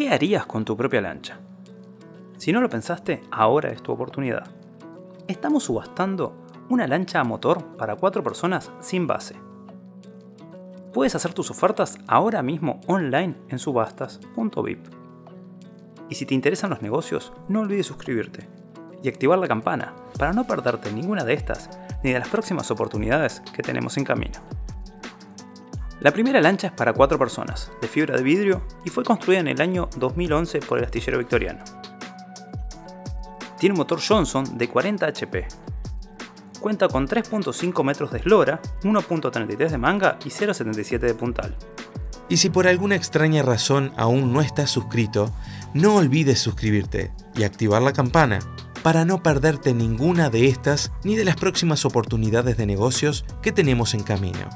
¿qué harías con tu propia lancha? Si no lo pensaste, ahora es tu oportunidad. Estamos subastando una lancha a motor para 4 personas sin base. Puedes hacer tus ofertas ahora mismo online en subastas.vip. Y si te interesan los negocios, no olvides suscribirte y activar la campana para no perderte ninguna de estas ni de las próximas oportunidades que tenemos en camino. La primera lancha es para 4 personas, de fibra de vidrio, y fue construida en el año 2011 por el astillero victoriano. Tiene un motor Johnson de 40 HP. Cuenta con 3.5 metros de eslora, 1.33 de manga y 0.77 de puntal. Y si por alguna extraña razón aún no estás suscrito, no olvides suscribirte y activar la campana para no perderte ninguna de estas ni de las próximas oportunidades de negocios que tenemos en camino.